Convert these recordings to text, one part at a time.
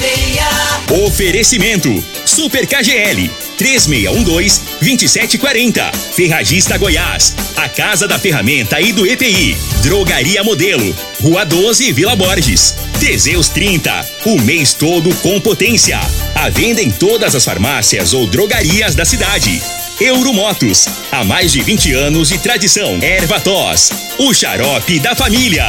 cadeia. Oferecimento: Super KGL 3612-2740. Ferragista Goiás. A Casa da Ferramenta e do EPI. Drogaria Modelo. Rua 12, Vila Borges. Teseus 30. O mês todo com potência. A venda em todas as farmácias ou drogarias da cidade. Euromotos. Há mais de 20 anos de tradição. Ervatos. O xarope da família.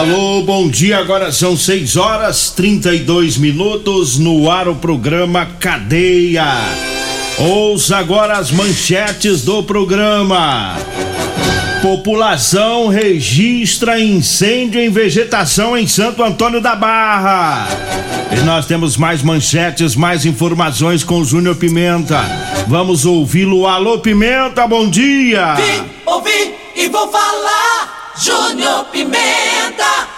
Alô, bom dia. Agora são 6 horas 32 minutos no ar o programa Cadeia. Ouça agora as manchetes do programa. População registra incêndio em vegetação em Santo Antônio da Barra. E nós temos mais manchetes, mais informações com Júnior Pimenta. Vamos ouvi-lo. Alô, Pimenta, bom dia. Vim, ouvi e vou falar. Júnior Pimenta.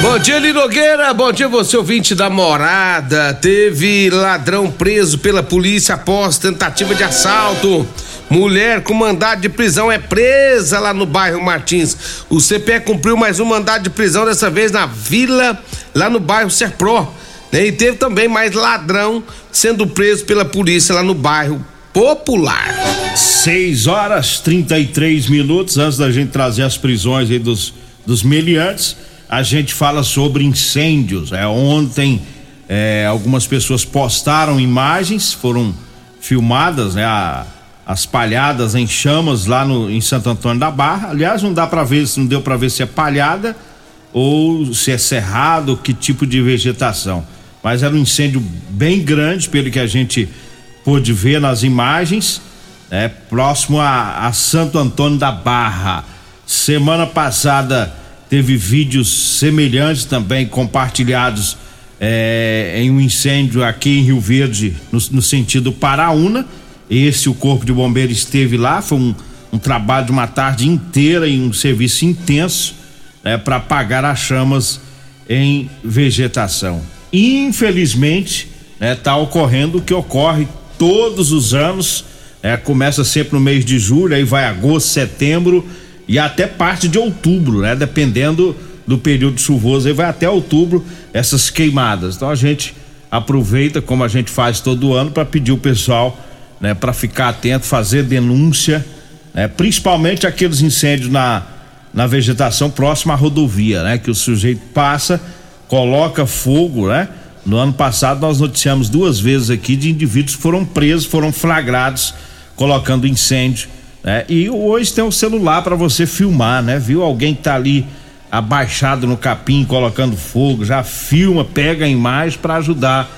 Bom dia, Linogueira. Bom dia, você ouvinte da morada. Teve ladrão preso pela polícia após tentativa de assalto. Mulher com mandado de prisão é presa lá no bairro Martins. O CPE cumpriu mais um mandado de prisão, dessa vez na vila, lá no bairro Serpro. Né? E teve também mais ladrão sendo preso pela polícia lá no bairro Popular. 6 horas 33 minutos antes da gente trazer as prisões aí dos, dos meliantes. A gente fala sobre incêndios. É, ontem é, algumas pessoas postaram imagens, foram filmadas, né? A, as palhadas em chamas lá no, em Santo Antônio da Barra. Aliás, não dá para ver, não deu para ver se é palhada ou se é cerrado, que tipo de vegetação. Mas era um incêndio bem grande, pelo que a gente pôde ver nas imagens, é próximo a, a Santo Antônio da Barra. Semana passada teve vídeos semelhantes também compartilhados é, em um incêndio aqui em Rio Verde, no, no, sentido Paraúna. Esse o Corpo de Bombeiros esteve lá, foi um, um trabalho de uma tarde inteira e um serviço intenso é, para apagar as chamas em vegetação. Infelizmente, está né, tá ocorrendo o que ocorre todos os anos. É, começa sempre no mês de julho, aí vai agosto, setembro e até parte de outubro, né? Dependendo do período chuvoso, aí vai até outubro essas queimadas. Então a gente aproveita, como a gente faz todo ano, para pedir o pessoal, né, para ficar atento, fazer denúncia, né, principalmente aqueles incêndios na, na vegetação próxima à rodovia, né, que o sujeito passa, coloca fogo, né? No ano passado nós noticiamos duas vezes aqui de indivíduos que foram presos, foram flagrados colocando incêndio, né? E hoje tem um celular para você filmar, né? Viu alguém que tá ali abaixado no capim colocando fogo, já filma, pega a imagem para ajudar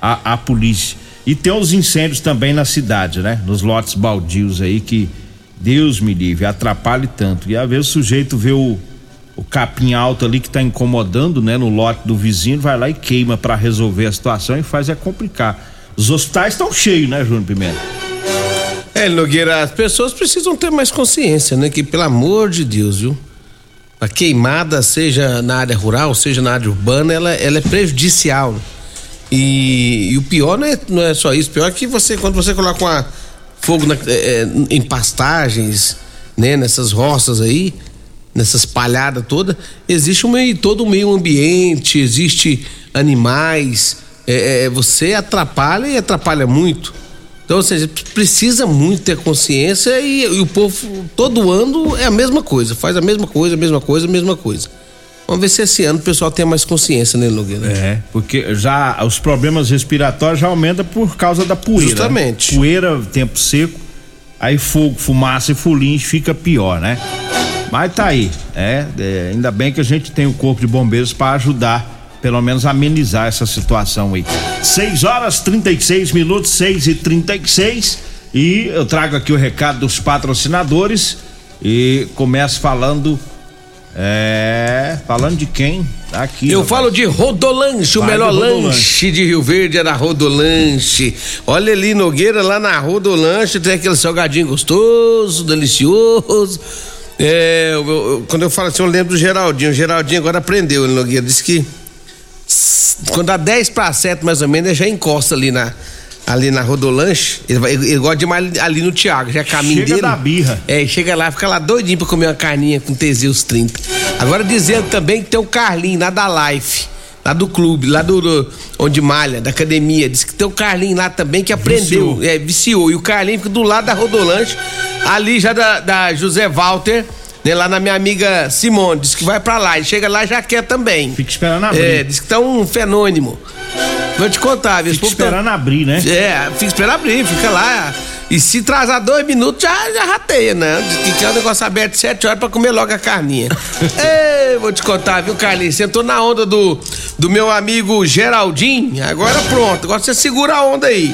a, a polícia. E tem os incêndios também na cidade, né? Nos lotes baldios aí que Deus me livre, atrapalhe tanto. E às vezes o sujeito vê o o capim alto ali que está incomodando, né, no lote do vizinho, vai lá e queima para resolver a situação e faz é complicar. Os hospitais estão cheios, né, Júnior Pimenta? É, Nogueira, as pessoas precisam ter mais consciência, né, que pelo amor de Deus, viu? A queimada, seja na área rural, seja na área urbana, ela, ela é prejudicial. E, e o pior não é, não é só isso, pior é que você, quando você coloca uma, fogo na, é, em pastagens, né, nessas roças aí, nessas palhadas toda, existe um meio, todo o meio ambiente, existe animais, é, é, você atrapalha e atrapalha muito. Então, ou seja, precisa muito ter consciência e, e, o povo todo ano é a mesma coisa, faz a mesma coisa, a mesma coisa, a mesma coisa. Vamos ver se esse ano o pessoal tem mais consciência, né, Nogueira? É, porque já os problemas respiratórios já aumentam por causa da poeira. Né? Justamente. Né? Poeira, tempo seco, aí fogo, fumaça e fulinho fica pior, né? Mas tá aí, é, é, ainda bem que a gente tem o corpo de bombeiros para ajudar, pelo menos amenizar essa situação aí. 6 horas 36 minutos, 6 e 36 e eu trago aqui o recado dos patrocinadores e começo falando É, falando de quem? Tá aqui. Eu rapaz. falo de Rodolanche, o Vai melhor lanche de Rio Verde é na Rodolanche. Olha ali, Nogueira, lá na Rodolanche tem aquele salgadinho gostoso, delicioso. É, eu- eu- quando eu falo assim, eu lembro do Geraldinho. O Geraldinho agora aprendeu, ele, Nogueira. Disse que quando dá 10 para 7 mais ou menos, ele já encosta ali na, ali na Rodolanche. Ele, vai- ele, gosta de ir mais ali no Thiago, já é caminho Chega dele. da birra. É, chega lá, fica lá doidinho pra comer uma carninha com Teseus 30. Agora dizendo também que tem o Carlinho lá da Life, lá do clube, lá do, do- onde malha, da academia. Diz que tem o Carlinho lá também que aprendeu, Viciou. é, viciou. E o Carlinho fica do lado da Rodolanche, ali já da, da José Walter, né, lá na minha amiga Simone. Diz que vai pra lá. E chega lá e já quer também. Fica esperando abrir. É, diz que tá um fenônimo. Vou te contar, viu? Fica tá- esperando abrir, né? é, fica esperando abrir, fica lá. E se atrasar dois minutos, já, já rateia, né? Diz que quer um negócio aberto sete horas pra comer logo a carninha. Ei, vou te contar, viu, Carlinhos? Você entrou na onda do, do meu amigo Geraldinho. Agora pronto, agora você segura a onda aí.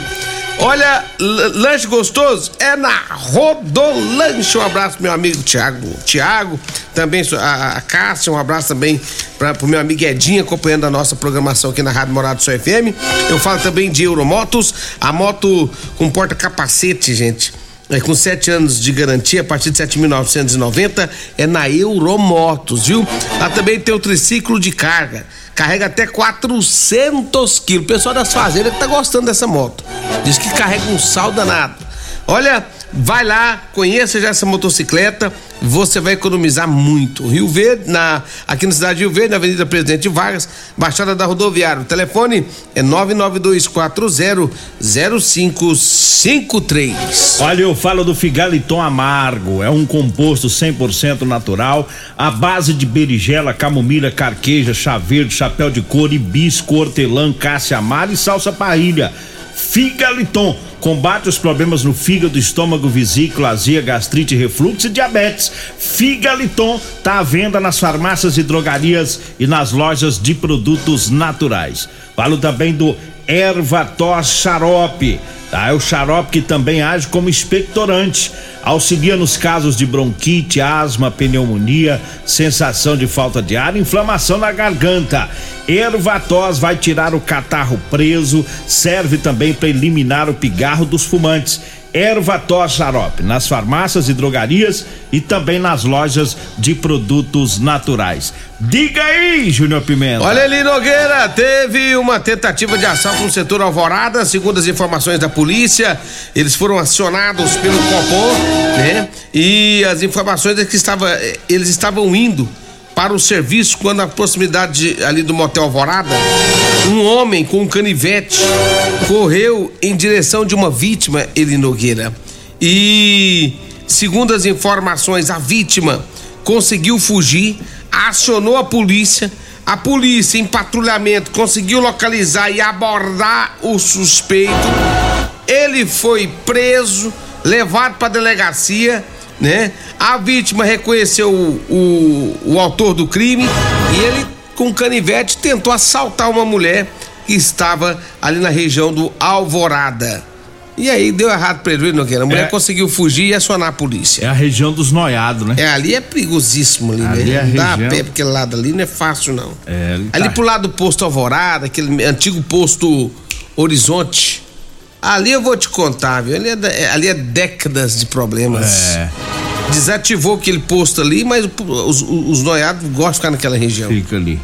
Olha, lanche gostoso é na Rodolanche. Um abraço pro meu amigo Tiago. Tiago, também a, a Cássia, um abraço também para pro meu amigo Edinho, acompanhando a nossa programação aqui na Rádio Morado do Sol FM. Eu falo também de Euromotos, a moto com porta-capacete, gente. É, com 7 anos de garantia, a partir de 7.990, é na Euromotos, viu? Lá também tem o triciclo de carga. Carrega até 400 quilos. O pessoal das fazendas tá gostando dessa moto. Diz que carrega um sal danado. Olha, vai lá, conheça já essa motocicleta, você vai economizar muito. Rio Verde, na, aqui na cidade de Rio Verde, na Avenida Presidente Vargas, Baixada da Rodoviária. O telefone é 992400553. Olha, eu falo do Figaliton Amargo. É um composto 100% natural, à base de berigela, camomila, carqueja, chá verde, chapéu de couro, hibisco, hortelã, cássia amara e salsa parrilha. Figaliton combate os problemas no fígado, estômago, vesícula, azia, gastrite, refluxo e diabetes. Figaliton tá à venda nas farmácias e drogarias e nas lojas de produtos naturais. Falo também do Ervator Xarope. Tá? É o xarope que também age como expectorante. Auxilia nos casos de bronquite, asma, pneumonia, sensação de falta de ar, inflamação na garganta. Ervatós vai tirar o catarro preso, serve também para eliminar o pigarro dos fumantes. Ervatós xarope nas farmácias e drogarias e também nas lojas de produtos naturais. Diga aí, Júnior Pimenta. Olha ali, Nogueira, teve uma tentativa de assalto no setor Alvorada, segundo as informações da polícia, eles foram acionados pelo Copom, né? E as informações é que estava, eh, eles estavam indo para o serviço quando na proximidade de- ali do motel Alvorada, um homem com um canivete correu em direção de uma vítima, ele Nogueira. E segundo as informações, a vítima conseguiu fugir, acionou a polícia. A polícia, em patrulhamento, conseguiu localizar e abordar o suspeito. Ele foi preso, levado para delegacia, né? A vítima reconheceu o, o, o autor do crime e ele, com canivete, tentou assaltar uma mulher que estava ali na região do Alvorada. E aí deu errado pra ele, Nogueira. A mulher É. conseguiu fugir e acionar a polícia. É a região dos noiados, né? É, ali é perigosíssimo ali, Ali né? é Não dá a região- pé aquele lado ali, não é fácil, não. É, ali ali tá. pro lado do posto Alvorada, aquele antigo posto Horizonte. Ali eu vou te contar, viu? Ali é, é- ali é décadas de problemas. É. Desativou aquele posto ali, mas os, os noiados gostam de ficar naquela região. Fica ali.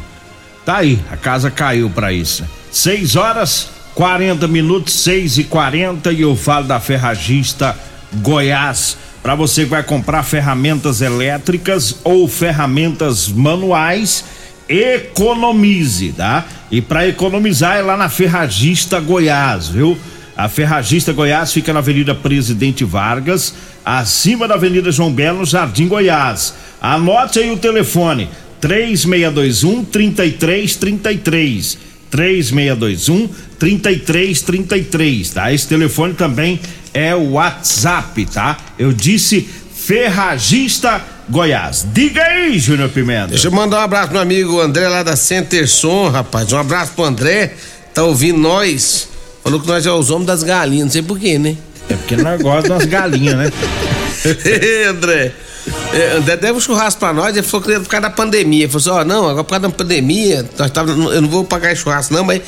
Tá aí, a casa caiu pra isso. 6 horas 40 minutos, 6 e 40 e eu falo da Ferragista Goiás. Pra você que vai comprar ferramentas elétricas ou ferramentas manuais, economize, tá? E pra economizar é lá na Ferragista Goiás, viu? A Ferragista Goiás fica na Avenida Presidente Vargas, acima da Avenida João Belo, Jardim Goiás. Anote aí o telefone: 3621 3333. 3621 3333, tá? Esse telefone também é o WhatsApp, tá? Eu disse Ferragista Goiás. Diga aí, Júnior Pimenta. Deixa eu mandar um abraço pro amigo André lá da Centerson, rapaz. Um abraço pro André, tá ouvindo nós. Falou que nós é os homens das galinhas, não sei porquê, né? É porque nós gostamos das galinhas, né? André. É, André deve um churrasco pra nós, ele falou que era por causa da pandemia. Ele falou assim, ó, não, agora por causa da pandemia, nós tava, eu não vou pagar churrasco, não, mas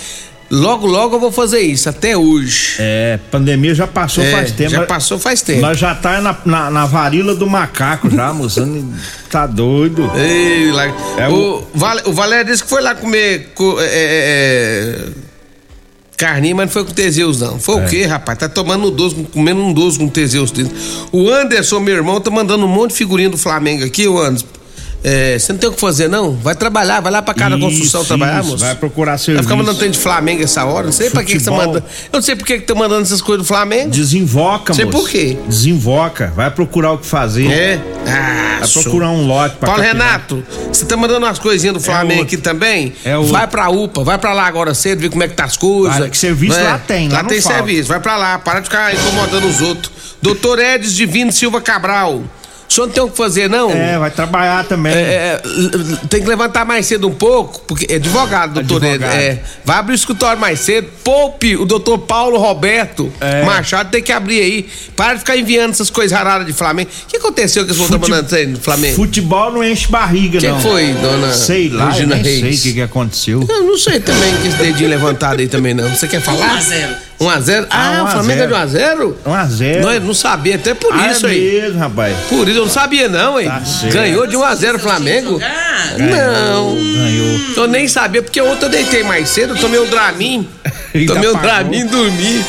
logo, logo eu vou fazer isso, até hoje. É, pandemia já passou É, faz tempo. já passou faz tempo. Nós já tá na, na, na varíola do macaco já, moçando. tá doido. Ei, lá- É o, Val- o Valério disse que foi lá comer co- é, é, carninha, mas não foi com Teseus, não. Foi É. o quê, rapaz? Tá tomando um doce, comendo um doce com Teseus dentro. O Anderson, meu irmão, tá mandando um monte de figurinha do Flamengo aqui, o Anderson. É, você não tem o que fazer, não? Vai trabalhar, vai lá pra casa da construção Isso, trabalhar, moço. Vai procurar Vai serviço. ficar mandando trem de Flamengo essa hora? Não sei pra que, que você tá Futebol. mandando. Eu não sei por que que tá mandando essas coisas do Flamengo. Desinvoca, Sei moço. por quê. Desinvoca. Vai procurar o que fazer. É? Ah, Vai show. procurar um lote pra Paulo. Renato, você tá mandando umas coisinhas do Flamengo outro. aqui também? É outro. vai pra UPA, vai pra lá agora cedo, ver como é que tá as coisas. Vai, que serviço Né? lá tem, lá Lá tem falta. serviço, vai pra lá, para de ficar incomodando os outros. Doutor Edson Divino Silva Cabral, o senhor não tem o que fazer, não? É, vai trabalhar também. É, é, tem que levantar mais cedo um pouco, porque é advogado, doutor Advogado. Edson. É, vai abrir o escritório mais cedo. Poupe o doutor Paulo Roberto É. Machado tem que abrir aí. Para de ficar enviando essas coisas raras de Flamengo. O que aconteceu que eles vão mandando treino do Flamengo? Futebol não enche barriga, Quem não. foi, dona Sei lá, eu Regina nem Reis? sei o que, que aconteceu. Eu não sei também que esse dedinho levantado aí também não. Você quer falar? 1x0. 1x0? Ah, Ah, o 1 a Flamengo é de 0. 1x0? 1 a 0 Não, eu não sabia, até por Ah, isso é aí. mesmo, rapaz. Por isso eu não sabia não, hein? Tá. Ganhou de 1x0 o Flamengo? Jogar. Não. Ganhou. Eu nem sabia, porque ontem eu deitei mais cedo, eu tomei um Dramin. Tomei um apagou. Dramin e dormi.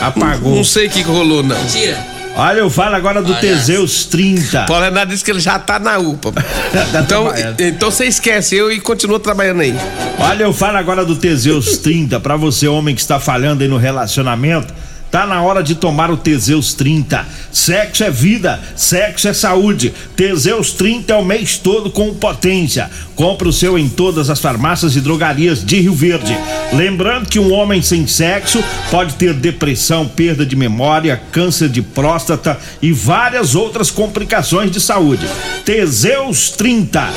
Apagou. Não sei o que, que rolou, não. Tira. Olha, eu falo agora do Olha. Teseus 30. Paulo Renato disse que ele já tá na UPA. Tá então, então você esquece eu e continua trabalhando aí. Olha, eu falo agora do Teseus 30. Pra você, homem que está falhando aí no relacionamento, tá na hora de tomar o Teseus 30. Sexo é vida, sexo é saúde. Teseus 30 é o mês todo com potência. Compre o seu em todas as farmácias e drogarias de Rio Verde. Lembrando que um homem sem sexo pode ter depressão, perda de memória, câncer de próstata e várias outras complicações de saúde. Teseus 30.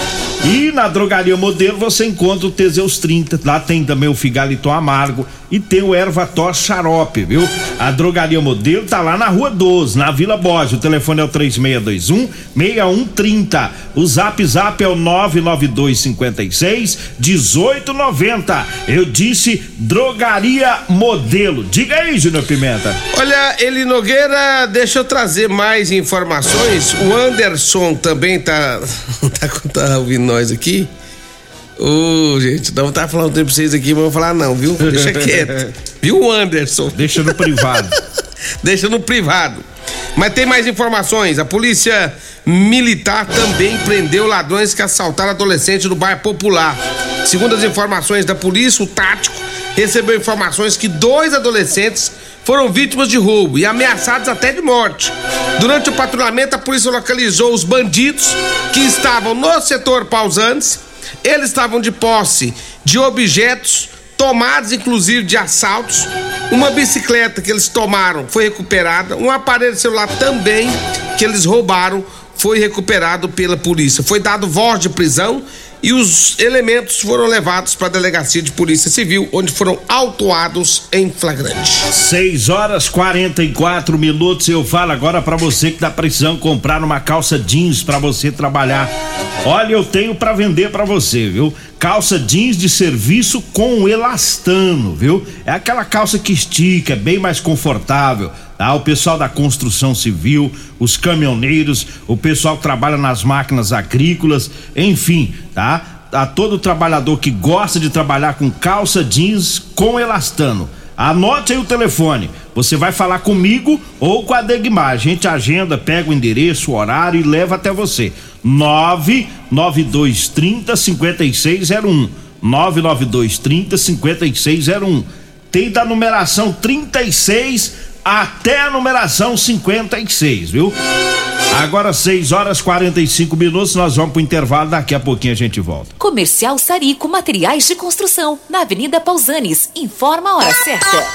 E na drogaria modelo você encontra o Teseus 30. Lá tem também o Figaliton Amargo e tem o Ervator Xarope, viu? A drogaria modelo tá lá na Rua 12, na Vila Borges. O telefone é o 3621 6130. O Zap Zap é o 99256 1890. Eu disse drogaria modelo. Diga aí, Júnior Pimenta. Olha, Eli Nogueira, deixa eu trazer mais informações. O Anderson também tá, tá, tá ouvindo nós aqui. Ô, gente, não tá falando tempo pra vocês aqui, mas eu vou falar não, viu? Deixa quieto. Viu, Anderson? Deixa no privado. Deixa no privado. Mas tem mais informações. A polícia militar também prendeu ladrões que assaltaram adolescente no bairro Popular. Segundo as informações da polícia, o tático recebeu informações que dois adolescentes foram vítimas de roubo e ameaçados até de morte. Durante o patrulhamento, a polícia localizou os bandidos que estavam no setor Pausantes. Eles estavam de posse de objetos tomados inclusive de assaltos. Uma bicicleta que eles tomaram foi recuperada. Um aparelho celular também que eles roubaram foi recuperado pela polícia. Foi dado voz de prisão e os elementos foram levados para a delegacia de polícia civil, onde foram autuados em flagrante. 6 horas 44 minutos. Eu falo agora pra você que tá precisando comprar uma calça jeans pra você trabalhar. Olha, eu tenho pra vender pra você, viu? Calça jeans de serviço com elastano, viu? É aquela calça que estica, é bem mais confortável. Tá? O pessoal da construção civil, os caminhoneiros, o pessoal que trabalha nas máquinas agrícolas, enfim, tá? A todo trabalhador que gosta de trabalhar com calça jeans com elastano. Anote aí o telefone. Você vai falar comigo ou com a Degmar. A gente agenda, pega o endereço, o horário e leva até você. 99230 5601. 99230 5601. Tem da numeração 36 até a numeração 56, viu? Agora 6 horas 45 minutos, nós vamos pro intervalo, daqui a pouquinho a gente volta. Comercial Sarico Materiais de Construção, na Avenida Pausanes. Informa a hora certa.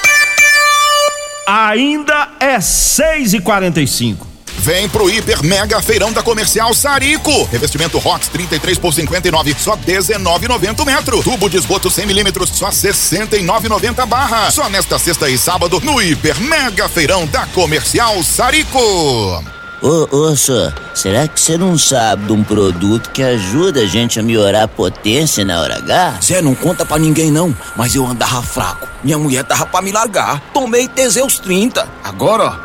Ainda é 6 e 45 Vem pro Hiper Mega Feirão da Comercial Sarico. Revestimento Rox 33 por 59, só 19,90 metro. Tubo de esgoto 100 milímetros, só 69,90 barra. Só nesta sexta e sábado no Hiper Mega Feirão da Comercial Sarico. Ô, ô, senhor, será que você não sabe de um produto que ajuda a gente a melhorar a potência na hora H? Zé, não conta pra ninguém não, mas eu andava fraco. Minha mulher tava pra me largar. Tomei Teseus 30. Agora, ó,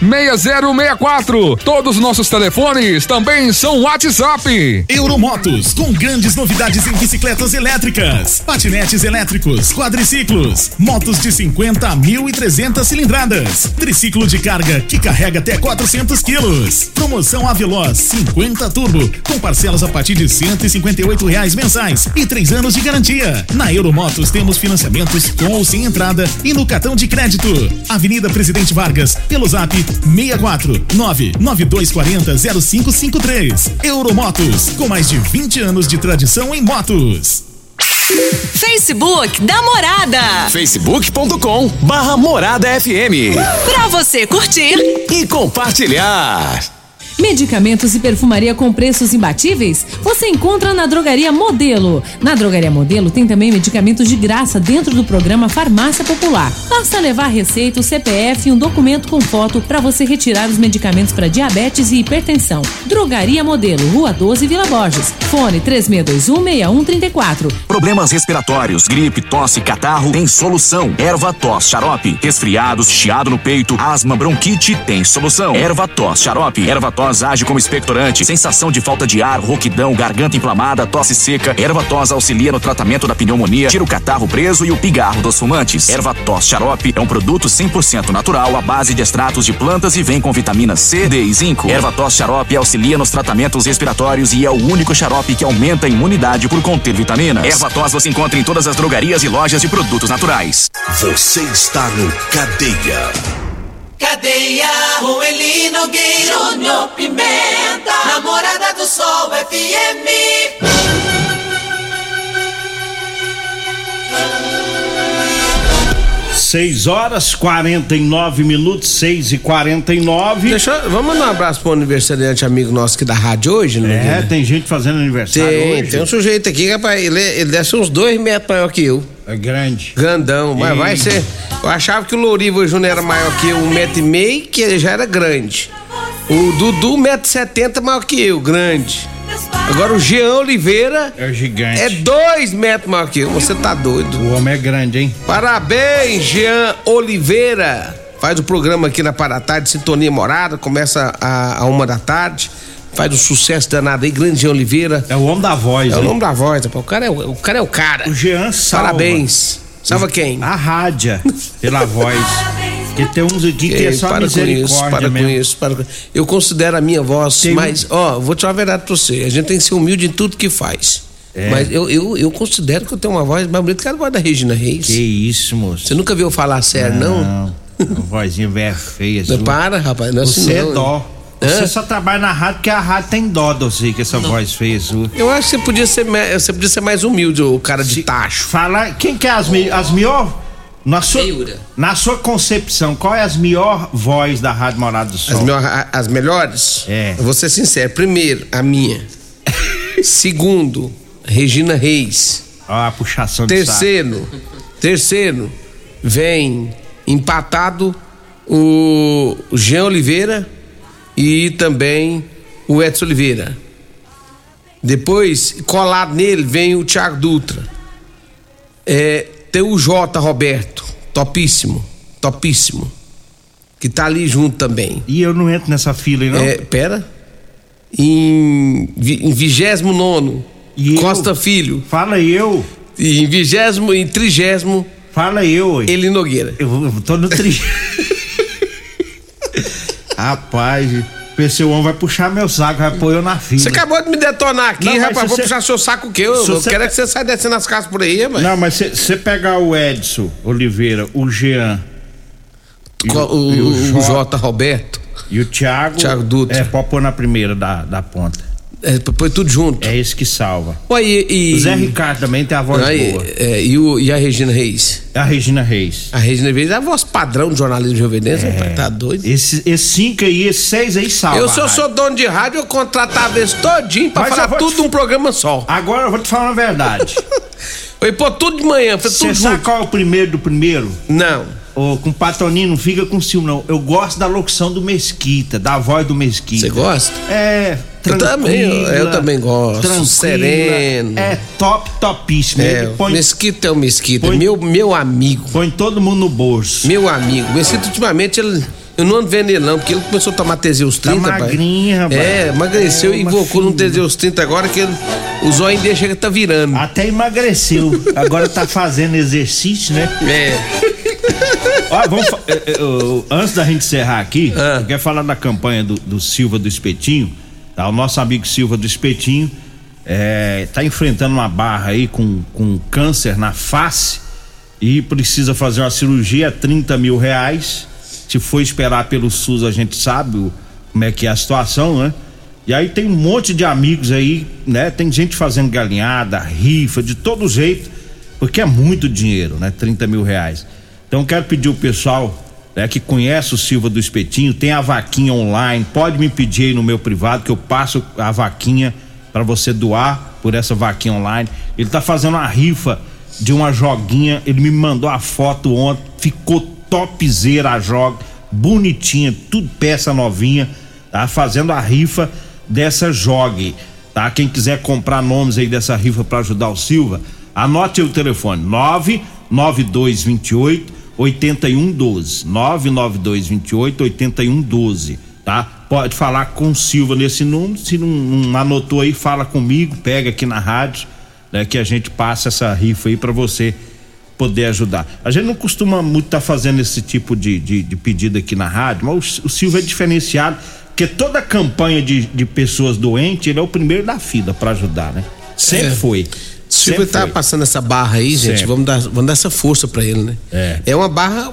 6064. Todos os nossos telefones também são WhatsApp. Euromotos, com grandes novidades em bicicletas elétricas, patinetes elétricos, quadriciclos, motos de 50 a 1.300 cilindradas, triciclo de carga que carrega até 400 quilos. Promoção Aveloz 50 Turbo, com parcelas a partir de 158 reais mensais e três anos de garantia. Na Euromotos temos financiamentos com ou sem entrada e no cartão de crédito. Avenida Presidente Vargas, pelo zap 64 99240 0553. Euromotos, com mais de 20 anos de tradição em motos. Facebook da Morada. facebook.com barra Morada FM. Pra você curtir e compartilhar. Medicamentos e perfumaria com preços imbatíveis? Você encontra na Drogaria Modelo. Na Drogaria Modelo tem também medicamentos de graça dentro do programa Farmácia Popular. Basta levar receita, o CPF e um documento com foto para você retirar os medicamentos para diabetes e hipertensão. Drogaria Modelo, Rua 12, Vila Borges. Fone 36216134. Problemas respiratórios, gripe, tosse, catarro, tem solução. Erva tos, xarope. Resfriados, chiado no peito, asma, bronquite, tem solução. Erva tos, xarope. Erva tos age como expectorante, sensação de falta de ar, rouquidão, garganta inflamada, tosse seca. Erva tos auxilia no tratamento da pneumonia, tira o catarro preso e o pigarro dos fumantes. Erva tos xarope é um produto 100% natural à base de extratos de plantas e vem com vitamina C, D e zinco. Erva tos xarope auxilia nos tratamentos respiratórios e é o único xarope que aumenta a imunidade por conter vitaminas. Erva tos você encontra em todas as drogarias e lojas de produtos naturais. Você está no Cadeia. Cadeia, com Eli Nogueira, Júnior Pimenta, Namorada do Sol 6 horas 49 minutos, 6 e 49 Deixa, eu- vamos mandar um abraço pro aniversariante amigo nosso aqui da rádio hoje, né? É, tem gente fazendo aniversário Tem, hoje. tem um sujeito aqui, rapaz, ele, ele deve ser uns dois metros maior que eu. É grande. Grandão, mas Ih. vai ser. Eu achava que o Louriva Júnior era maior que eu, um metro e meio, que ele já era grande. O Dudu, 1,70m maior que eu, grande. Agora o Jean Oliveira É gigante. é dois metros maior que eu. Você tá doido. O homem é grande, hein? Parabéns, Jean Oliveira. Faz o programa aqui na Paratarde, Sintonia Morada, começa a, a uma da tarde. Faz um sucesso danado aí, grande Jean Oliveira. É o homem da voz, É o nome da voz, rapaz. o cara é o, o cara. É o cara. O Jean salva. Parabéns. Salva quem? A rádia, pela voz. Que tem uns aqui que é Ei, só para com isso, misericórdia para mesmo. com isso, para com Eu considero a minha voz, Tem um- mas, ó, vou te falar a verdade pra você. A gente tem que ser humilde em tudo que faz. É. Mas eu, eu, eu considero que eu tenho uma voz mais bonita que a voz da Regina Reis. Que isso, moço. Você nunca viu falar sério, não? Não. Uma vozinha velha feia. Não, para, rapaz, não é assim Você é não. dó. Hã? Você só trabalha na rádio porque a rádio tem dó de você, com essa voz feia sua. Eu acho que você podia ser, você podia ser mais humilde, o cara de tacho. Fala, quem que é as, mi- as melhor? Na sua, Feiura. na sua concepção, qual é as melhor voz da Rádio Morada do Sol? As, melhor- as melhores? É. Eu vou ser sincero. Primeiro, a minha. Segundo, Regina Reis. Ó, a puxação de Terceiro, terceiro, vem empatado o Jean Oliveira e também o Edson Oliveira. Depois, colado nele, vem o Thiago Dutra. É, tem o J. Roberto, topíssimo, topíssimo. Que tá ali junto também. E eu não entro nessa fila aí, não? É, pera. Em, em 29 E eu? Costa Filho. Fala eu. Em vigésimo e trigésimo Fala eu, ué. Eli Nogueira. Eu, eu tô no tri. Rapaz, o homem vai puxar meu saco, vai pôr eu na fila. Você acabou de me detonar aqui, Não, mas rapaz. Vou você- puxar seu saco o quê? Eu, eu quero é que você saia descendo as casas por aí, mano. Não, mas você pegar o Edson Oliveira, o Jean. O, o, o Jota- Jota Roberto. E o Thiago. Thiago Dutra. É, pode pôr na primeira da, da ponta. É, põe tudo junto. É esse que salva. Ué, e, e- O Zé Ricardo também tem a voz boa. é, e, o- e a Regina Reis? É a Regina Reis. A Regina Reis é a voz padrão do jornalismo juvenense, rapaz, tá doido? Esse, esse cinco aí, esses seis aí salva. eu, a se eu sou dono de rádio, eu contratava esse todinho pra Mas falar tudo te- num programa só. Agora eu vou te falar uma verdade. Eu ia pôr tudo de manhã, foi Você tudo sabe qual é o primeiro do primeiro? Não. Ô, com Patoninho, não fica com ciúme, não. Eu gosto da locução do Mesquita, da voz do Mesquita. Você gosta? É, Eu também, eu- também gosto, sereno. É top, topíssimo. É, põe, Mesquita é o Mesquita, põe- meu, meu amigo. põe todo mundo no bolso. Meu amigo. Mesquita, ultimamente, ele. Eu não ando vendo ele, não, porque ele começou a tomar Teseus 30. Tá pai. rapaz. É, emagreceu É, e invocou num filha. Teseus 30 agora que ele, o zóio dele chega tá virando. Até emagreceu. Agora tá fazendo exercício, né? É. Ó, vamos fa- eh, eh, ô, antes da gente encerrar aqui, Ah. eu quero falar da campanha do, do Silva do Espetinho. Tá? O nosso amigo Silva do Espetinho eh, tá enfrentando uma barra aí com, com câncer na face e precisa fazer uma cirurgia, 30 mil reais. Se for esperar pelo SUS, a gente sabe o- como é que é a situação, né? E aí tem um monte de amigos aí, né? Tem gente fazendo galinhada, rifa, de todo jeito, porque é muito dinheiro, né? 30 mil reais. Então quero pedir o pessoal né, que conhece o Silva do Espetinho, tem a vaquinha online, pode me pedir aí no meu privado que eu passo a vaquinha para você doar por essa vaquinha online. Ele tá fazendo uma rifa de uma joguinha, ele me mandou a foto ontem, ficou topzera a joga, bonitinha, tudo peça novinha, tá? Fazendo a rifa dessa jogue, tá? Quem quiser comprar nomes aí dessa rifa para ajudar o Silva, anote aí o telefone: 99228 8112. 99228 8112, tá? Pode falar com o Silva nesse número, se não, não anotou aí, fala comigo, pega aqui na rádio, né, que a gente passa essa rifa aí para você poder ajudar. A gente não costuma muito estar fazendo esse tipo de, de, de pedido aqui na rádio, mas o, o Silva é diferenciado, porque toda campanha de, de pessoas doentes, ele é o primeiro da fila para ajudar, né? Sempre É. foi. Silvio tá foi. passando essa barra aí, gente. Sempre. Vamos dar, vamos dar essa força pra ele, né? É. É uma barra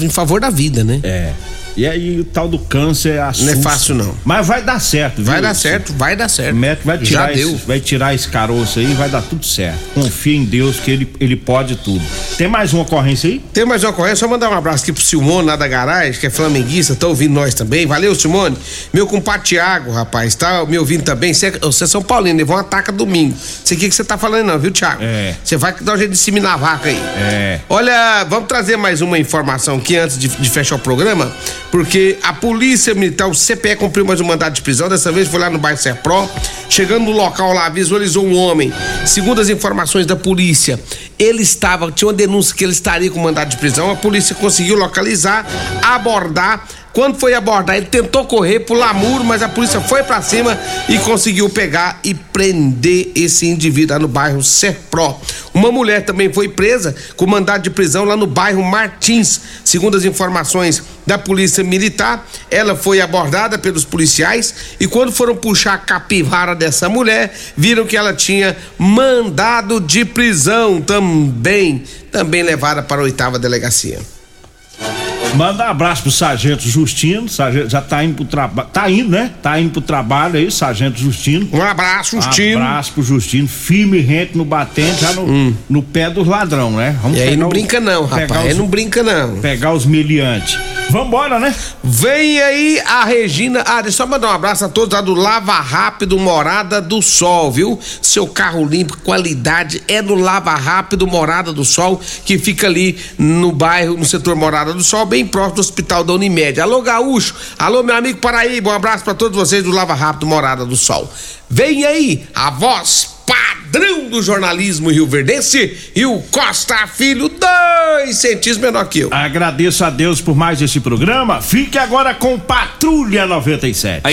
em favor da vida, né? É. E aí o tal do câncer assusta. Não é fácil, não. Mas vai dar certo, viu? Vai dar certo, vai dar certo. O médico vai Já tirar, deu. esse, vai tirar esse caroço aí vai dar tudo certo. Confia em Deus que ele, ele pode tudo. Tem mais uma ocorrência aí? Tem mais uma ocorrência, só mandar um abraço aqui pro Simone lá da garagem, que é flamenguista, tá ouvindo nós também. Valeu, Simone. Meu compadre Thiago, rapaz, tá me ouvindo também. Você você é São Paulino, levou uma ataca domingo. Sei o que que você tá falando não, viu, Thiago? É. Você vai dar um jeito de disseminar a vaca aí. É. Olha, vamos trazer mais uma informação aqui antes de, de fechar o programa, porque a Polícia Militar, o CPE, cumpriu mais um mandado de prisão. Dessa vez foi lá no bairro Serpro. Chegando no local lá, visualizou um homem. Segundo as informações da polícia, ele estava, tinha uma denúncia que ele estaria com mandado de prisão. A polícia conseguiu localizar, abordar. Quando foi abordar, ele tentou correr, pular muro, mas a polícia foi pra cima e conseguiu pegar e prender esse indivíduo lá no bairro Serpro. Uma mulher também foi presa com mandado de prisão lá no bairro Martins. Segundo as informações da Polícia Militar, ela foi abordada pelos policiais e quando foram puxar a capivara dessa mulher, viram que ela tinha mandado de prisão também, também levada para a oitava delegacia. Manda um abraço pro Sargento Justino. Sargento já tá indo pro trabalho. Tá indo, né? Tá indo pro trabalho aí, Sargento Justino. Um abraço, Justino. Um abraço pro Justino. Firme e rente no batente, já no, no pé dos ladrão, né? Vamos Hum. E aí não os- brinca não, rapaz. Os- não brinca não. Pegar os meliantes. Vambora, né? Vem aí a Regina. Ah, deixa eu só mandar um abraço a todos lá do Lava Rápido Morada do Sol, viu? Seu carro limpo, qualidade é no Lava Rápido Morada do Sol, que fica ali no bairro, no setor Morada do Sol, bem próximo do Hospital da Unimed. Alô, Gaúcho. Alô, meu amigo Paraíba. Um abraço pra todos vocês do Lava Rápido Morada do Sol. Vem aí a voz padrão do jornalismo rio-verdense e o Costa Filho, dois centímetros menor que eu. Agradeço a Deus por mais esse programa. Fique agora com Patrulha 97.